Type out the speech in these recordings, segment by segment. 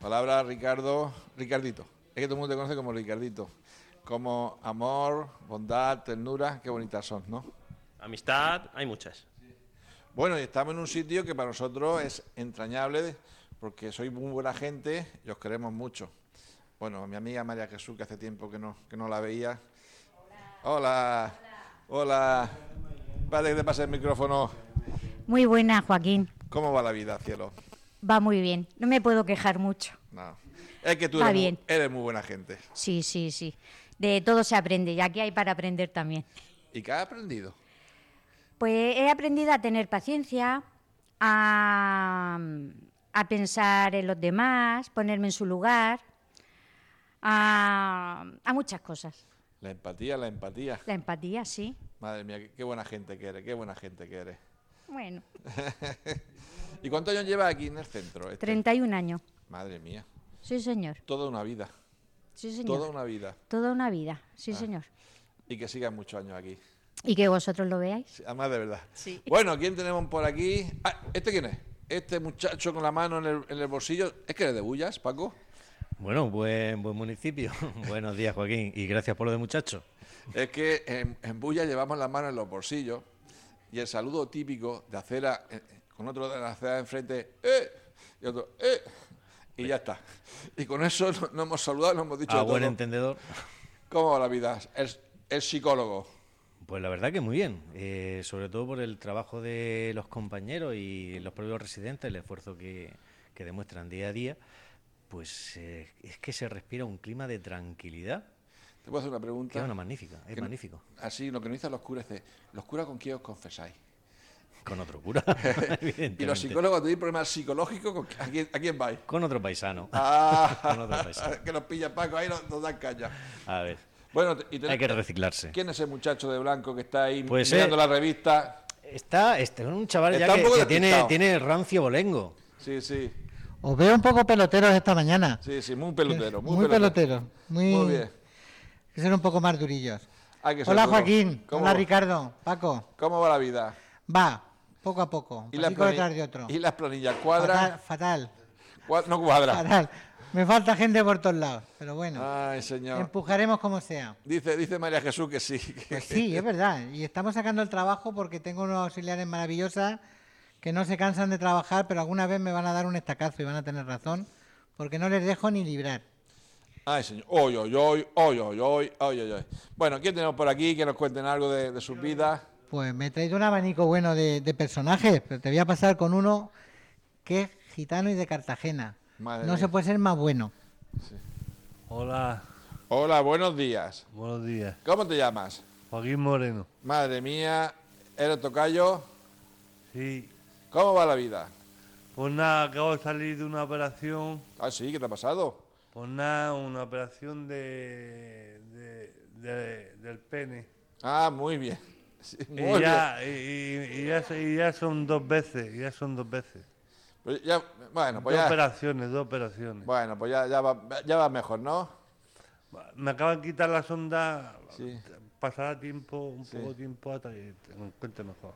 Palabra Ricardo, Ricardito. Es que todo el mundo te conoce como Ricardito. Como amor, bondad, ternura, qué bonitas son, ¿no? Amistad, hay muchas. Bueno, y estamos en un sitio que para nosotros es entrañable porque sois muy buena gente y os queremos mucho. Bueno, mi amiga María Jesús, que hace tiempo que no, que no la veía. Hola. Hola. Vale, que te pase el micrófono. Muy buena, Joaquín. ¿Cómo va la vida, cielo? Va muy bien. No me puedo quejar mucho. No. Es que tú eres muy, bien. eres muy buena gente. Sí, sí, sí. De todo se aprende y aquí hay para aprender también. ¿Y qué has aprendido? Pues he aprendido a tener paciencia, a, a pensar en los demás, ponerme en su lugar, a, a muchas cosas. La empatía, la empatía. La empatía, sí. Madre mía, qué, qué buena gente que eres, qué buena gente que eres. Bueno, ¿Y cuántos años llevas aquí en el centro? este? 31 años. Madre mía, Sí, señor. toda una vida, Sí, señor. toda una vida. Toda una vida. Sí, Ah. señor. Y que sigan muchos años aquí. Y que vosotros lo veáis. Sí, Además de verdad. Sí. Bueno, ¿quién tenemos por aquí? Ah, ¿Este quién es? Este muchacho con la mano en el, en el bolsillo. ¿Es que eres de Bullas, Paco? Bueno, buen, buen municipio. Buenos días, Joaquín. Y gracias por lo de muchacho. Es que en, en Bullas llevamos las manos en los bolsillos y el saludo típico de acera eh, con otro de la de enfrente, ¡eh! Y otro, ¡eh! Y ya está. Y con eso no- nos hemos saludado, nos hemos dicho A todo. buen entendedor. ¿Cómo va la vida? El, el psicólogo. Pues la verdad que muy bien. Eh, sobre todo por el trabajo de los compañeros y los propios residentes, el esfuerzo que, que demuestran día a día. Pues eh, es que se respira un clima de tranquilidad. Te puedo hacer una pregunta. Que es una magnífica, es Que- magnífico. Así, lo que nos dicen los curas es, ¿los curas con quién os confesáis? Con otro cura, Y los psicólogos tenéis problemas psicológicos, ¿con qui- ¿a quién, a quién vais? Con otro paisano. Ah, Con otro paisano. que nos pilla Paco, ahí nos, nos dan caña. A ver, Bueno, y tenés- hay que reciclarse. ¿quién es ese muchacho de blanco que está ahí Pues, mirando eh, la revista? Está, este, un chaval Está ya un que, tiene, tiene rancio bolengo. Sí, sí, Os veo un poco peloteros esta mañana. sí, sí, muy pelotero. Muy, Muy pelotero. peloteros. Muy, Muy bien. que ser un poco más durillos. Hola. Joaquín. ¿Cómo, Hola Ricardo. Paco. ¿Cómo va la vida? Va, poco a poco. Y, la planilla, de otro. y las planillas cuadran. Fatal. no cuadra. Fatal. Me falta gente por todos lados, pero bueno. Ay, señor. Empujaremos como sea. Dice, dice María Jesús que sí. Que... Pues sí, es verdad. Y estamos sacando el trabajo porque tengo unos auxiliares maravillosas que no se cansan de trabajar, pero alguna vez me van a dar un estacazo y van a tener razón, porque no les dejo ni librar. Ay, señor. Oy, oy, oy, oy, oy, oy, oy. Bueno, ¿quién tenemos por aquí que nos cuenten algo de, de sus vidas? Pues me he traído un abanico bueno de, de personajes, pero te voy a pasar con uno que es gitano y de Cartagena. Madre no mía. se puede ser más bueno. Hola, Hola, buenos días. buenos días. ¿Cómo te llamas? Joaquín Moreno. Madre mía, ¿eres tocayo? Sí, ¿Cómo va la vida? pues nada, acabo de salir de una operación. Ah, sí, ¿qué te ha pasado? Pues nada, una operación de, de- de- del pene. Ah, muy bien. Sí, Y ya, y, ya, y ya son dos veces, ya son dos veces. Pues ya- bueno, pues dos ya, operaciones, dos operaciones. bueno, pues ya, ya, va, ya va mejor, ¿no? Me acaban de quitar la sonda, Sí. pasará tiempo, un Sí. poco tiempo hasta que te encuentre mejor.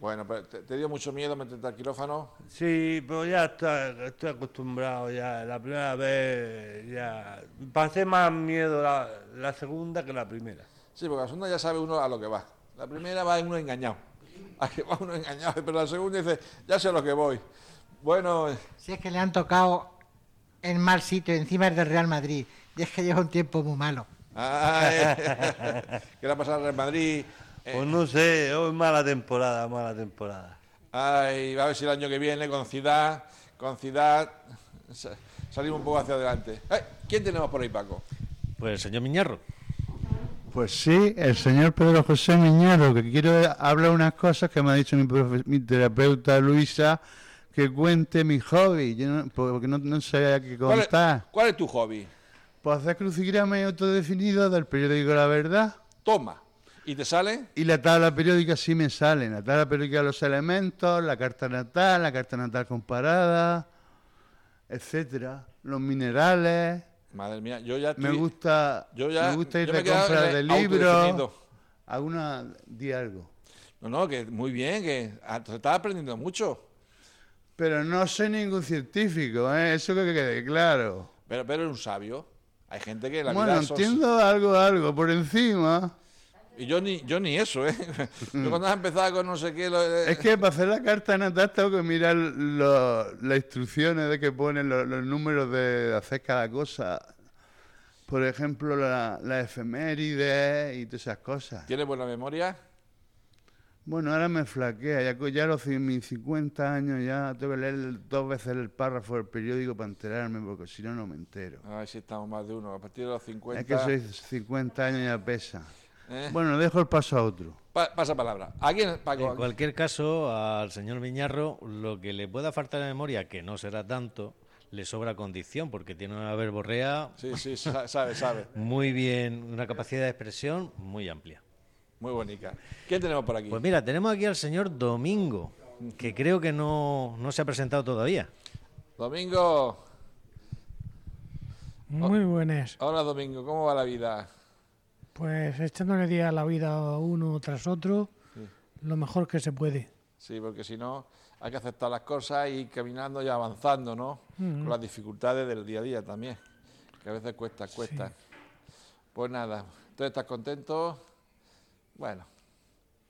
Bueno, pero ¿te, te dio mucho miedo meterte al quirófano? Sí, pero ya estoy, estoy acostumbrado ya. La primera vez ya pasé más miedo la, la segunda que la primera. Sí, porque la segunda ya sabe uno a lo que va. La primera va uno engañado. A que va uno engañado, pero la segunda dice, ya sé a lo que voy. Bueno, Si es que le han tocado en mal sitio, encima es del Real Madrid. Y es que lleva un tiempo muy malo. ay, ¿qué le ha pasado al Real Madrid? Eh, Pues no sé, hoy mala temporada, mala temporada. Ay, a ver si el año que viene con Ciudad, con Ciudad, sa- salimos un poco hacia adelante. Ay, ¿Quién tenemos por ahí, Paco? Pues el señor Miñarro. Pues sí, el señor Pedro José Miñaro, que quiero hablar unas cosas que me ha dicho mi, profe- mi terapeuta Luisa, que cuente mi hobby, yo no- porque no, no sabía qué ¿Cuál es, contar. cuál es tu hobby? Pues hacer crucigramas autodefinidos del periódico La Verdad. Toma. ¿Y te sale? Y la tabla periódica sí me sale. La tabla periódica de los elementos, la carta natal, la carta natal comparada, etcétera. Los minerales. Madre mía, yo ya Me estoy- gusta, yo ya- me gusta ir yo me de quedado compra en de libros. Alguna di algo. No, no, que muy bien, que te estás aprendiendo mucho. Pero no soy ningún científico, ¿eh? eso que quede claro. Pero, pero eres un sabio. Hay gente que la Bueno, entiendo algo, algo por encima. Y yo ni, yo ni eso, ¿eh? Yo cuando has empezado con no sé qué... Lo, Es que para hacer la carta natal tengo que mirar lo- las instrucciones de que ponen los, los números de hacer cada cosa. Por ejemplo, la, la efemérides y todas esas cosas. ¿Tienes buena memoria? Bueno, ahora me flaquea. Ya, ya a los mis 50 años ya tengo que leer dos veces el párrafo del periódico para enterarme, porque si no, no me entero. A ver si estamos más de uno. A partir de los 50... Es que soy 50 años ya pesa. ¿Eh? Bueno, dejo el paso a otro. Pa- pasa palabra. ¿A quién, Paco? En cualquier caso, al señor Viñarro, lo que le pueda faltar de memoria, que no será tanto, le sobra condición, porque tiene una verborrea Sí, sí, sa- sabe, sabe. muy bien, una capacidad de expresión muy amplia. Muy bonita. ¿Quién tenemos por aquí? Pues mira, tenemos aquí al señor Domingo, que creo que no, no se ha presentado todavía. Domingo. Muy buenas. Hola, Domingo. ¿Cómo va la vida? Pues echándole día a la vida uno tras otro, lo mejor que se puede. Sí, porque si no, hay que aceptar las cosas y ir caminando y avanzando, ¿no? Con las dificultades del día a día también, que a veces cuesta, cuesta. Pues nada, ¿tú estás contento? Bueno,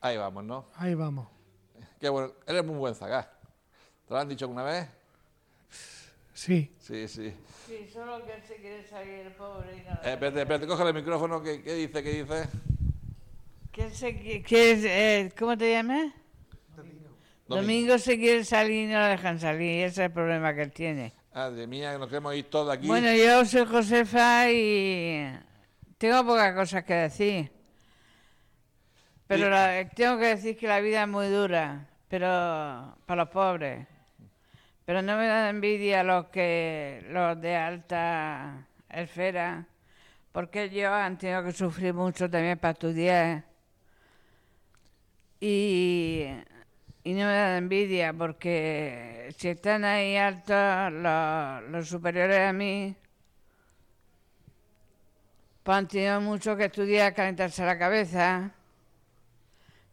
ahí vamos, ¿no? Ahí vamos. Qué bueno, eres muy buen zagar. ¿Te lo han dicho alguna vez? Sí. Sí, sí. Sí, solo que él se quiere salir pobre y no. Eh, espérate, espérate, cógele el micrófono, ¿qué, qué dice, qué dice? Que él se es, eh, ¿Cómo te llamas? Domingo. se quiere salir y no lo dejan salir. Ese es el problema que él tiene. Madre mía, nos queremos ir todos aquí. Bueno, yo soy Josefa y tengo pocas cosas que decir. Pero Sí. la- tengo que decir que la vida es muy dura, pero para los pobres. Pero no me da envidia los que los de alta esfera, porque ellos han tenido que sufrir mucho también para estudiar. Y, no me da envidia, porque si están ahí altos los, los superiores a mí, pues han tenido mucho que estudiar, calentarse la cabeza.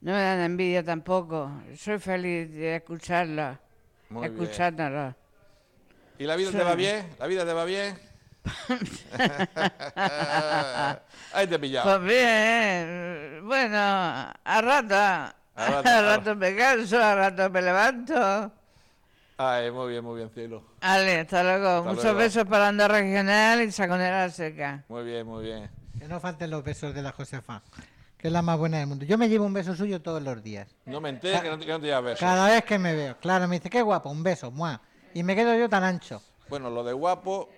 No me dan envidia tampoco. Soy feliz de escucharlos, Muy bien. escuchándolos. ¿Y la vida te va bien? ¿La vida te va bien? Ahí te he pillado. Pues bien, bueno, a rato, a rato, me canso, a rato me levanto. Ay, muy bien, muy bien, cielo. Vale, hasta luego. Hasta Muchos luego. besos para Anda Regional y Saconera Seca. Muy bien, muy bien. Que no falten los besos de la Josefa, que es la más buena del mundo. Yo me llevo un beso suyo todos los días. No me enteres que no, te- que no te llevas besos. Cada vez que me veo. Claro, me dice, qué guapo, un beso, muah. Y me quedo yo tan ancho. Bueno, lo de guapo.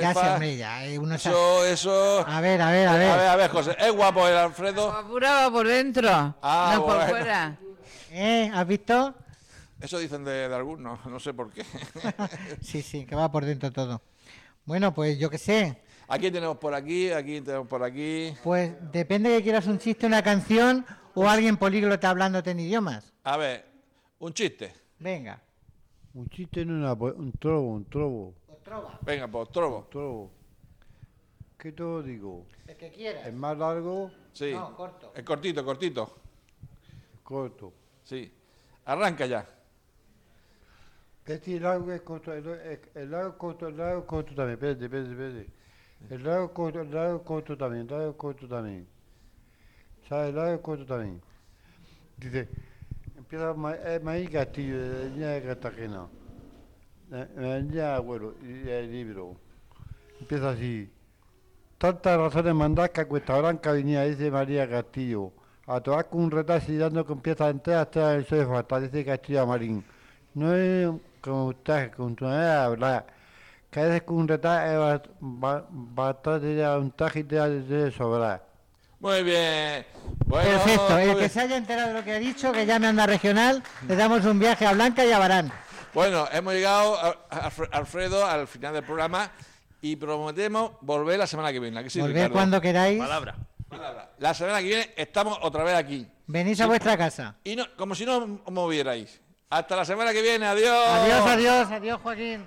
Ya se hombre, ya. eh, uno Eso, eso. A ver, a ver, a A ver, ver. a ver, José. ¿Es guapo el Alfredo? Apurado por dentro, Ah, no por fuera. ¿Eh? ¿Has visto? Eso dicen de, de algunos, no sé por qué. Sí, sí, que va por dentro todo. Bueno, pues yo qué sé. Aquí tenemos por aquí, aquí tenemos por aquí. Pues depende que quieras un chiste, una canción o alguien políglota hablándote en idiomas. A ver, un chiste. Venga. Un chiste en una, po- un trobo, un trobo, Venga, pues, trobo. trobo. ¿Qué te lo digo? El que quieras. ¿Es más largo? Sí. No, corto. Es cortito, cortito. Corto. Sí. Arranca ya. Este largo es corto, el, el- el largo corto, el largo corto también, espérate, espérate, espérate. El largo corto, el largo corto también, el largo corto también. ¿Sabes? El largo corto también. Dice, empieza eh, Maíz Castillo, de la niña de Cartagena. La, niña de abuelo, y el libro. Empieza así. Tantas razones mandas que a Cuesta Blanca venía, dice María Castillo. A tocar con un retazo y dando con piezas enteras, hasta el de falta, dice Castillo Marín. No es como usted, con tu manera de hablar. Que a veces con un retazo es ba- ba- bastante de un taje y te da de sobrar. Muy bien. Bueno, Perfecto. muy El que bien. se haya enterado de lo que ha dicho, que llame a Anda Regional, le damos un viaje a Blanca y a Barán. Bueno, hemos llegado, a- a- Alfredo, al final del programa y prometemos volver la semana que viene. ¿a que sí, Volved Ricardo? cuando queráis. Palabra. La semana que viene estamos otra vez aquí. Venís a vuestra casa. Y no, como si no os movierais. Hasta la semana que viene. Adiós. Adiós, adiós, adiós, Joaquín.